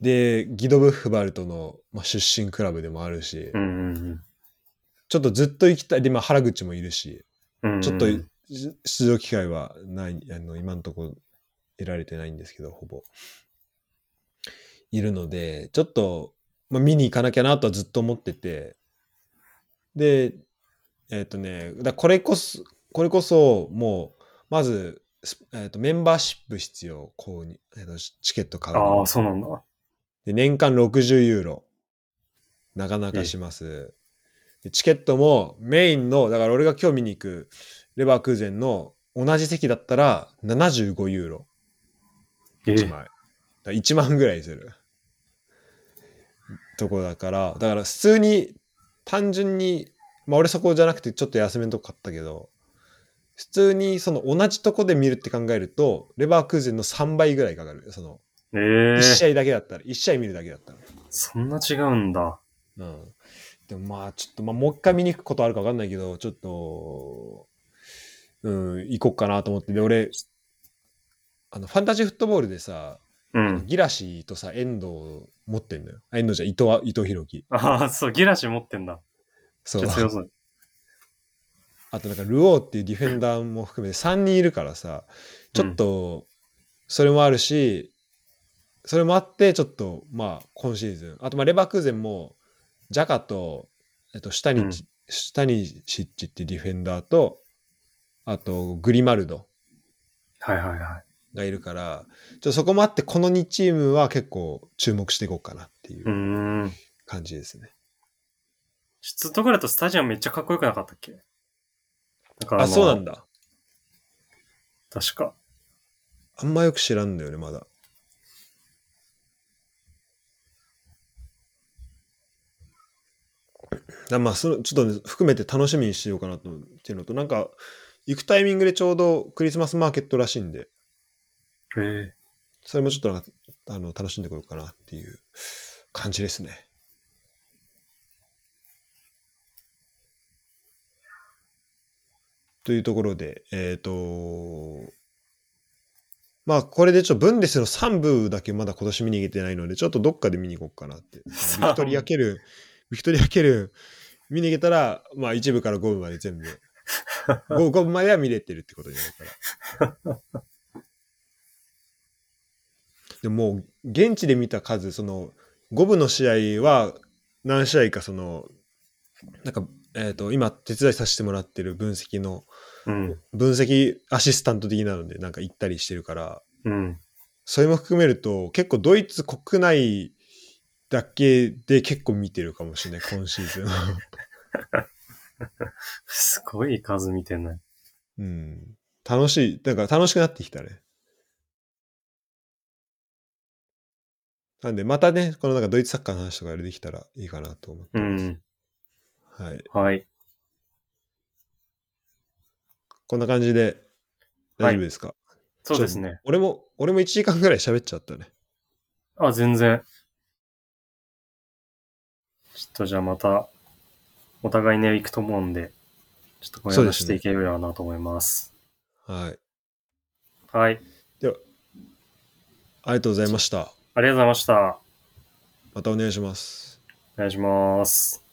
で、ギドブッフバルトの、まあ、出身クラブでもあるし、うんうんちょっとずっと行きたい。で、まあ、原口もいるし、うん。うんちょっとし出場機会はない、あの、今のところ得られてないんですけど、ほぼ。いるので、ちょっと、まあ、見に行かなきゃなとはずっと思ってて、で、えっ、とね、だこれこそ、これこそ、もう、まず、すえっ、と、メンバーシップ必要、こうに、えーとチケット買うああ、そうなんだ。で、年間60ユーロ。なかなかします。でチケットもメインの、だから俺が今日見に行くレバークーゼンの同じ席だったら75ユーロ。え1枚。だから1万ぐらいする。とこだから、だから普通に単純に、まあ俺そこじゃなくてちょっと安めのとこ買ったけど、普通にその同じとこで見るって考えると、レバークーゼンの3倍ぐらいかかる。その、ええ1試合だけだったら、1試合見るだけだったら。そんな違うんだ。うん。でもまあちょっと、まあもう一回見に行くことあるか分かんないけど、ちょっと、うん、行こうかなと思って。で、俺、あの、ファンタジーフットボールでさ、うん。ギラシーとさ、遠藤持ってんのよ。あ遠藤じゃん伊藤は、伊藤弘樹。ああ、そう、ギラシ持ってんだ。そう強そう。あとなんか、ルオーっていうディフェンダーも含めて3人いるからさ、ちょっと、それもあるし、それもあって、ちょっと、まあ、今シーズン。あと、まあ、レバークーゼンも、ジャカと、えっと、下に、うん下にシッチっていうディフェンダーと、あと、グリマルドはいはいはい。がいるから、ちょっとそこもあって、この2チームは結構注目していこうかなっていう。感じですね。シュトガルトスタジアムめっちゃかっこよくなかったっけ？あ、のそうなんだ。確か。あんまよく知らんだよね、まだ。だまあそのちょっとね、含めて楽しみにしようかなとっていうのと、なんか、行くタイミングでちょうどクリスマスマーケットらしいんで、へえ。それもちょっとあの楽しんでこようかなっていう感じですね。というところで、えっ、と、まあこれでちょっとブンデスの3部だけまだ今年見に行けてないので、ちょっとどっかで見に行こうかなって。ビクトリア・ケル、ビクトリア・ケル見に行けたら、まあ1部から5部まで全部、<laughs> 5, 5部までは見れてるってことになるから。でも現地で見た数その5部の試合は何試合かそのなんか、えー、と今手伝いさせてもらってる分析のうん。分析アシスタント的なのでなんか行ったりしてるからうん。それも含めると結構ドイツ国内だけで結構見てるかもしれない今シーズン <laughs> すごい数見てんね。うん楽しいだから楽しくなってきたねなんでまたねこのなんかドイツサッカーの話とかできたらいいかなと思ってうます、ん。はいはい。こんな感じで大丈夫ですか、そうですね。俺も、俺も1時間ぐらい喋っちゃったね。あ、全然。ちょっとじゃあまた、お互いね、行くと思うんで、ちょっとこれそう話していければなと思います。はい。はい。では、ありがとうございました。ありがとうございました。またお願いします。お願いします。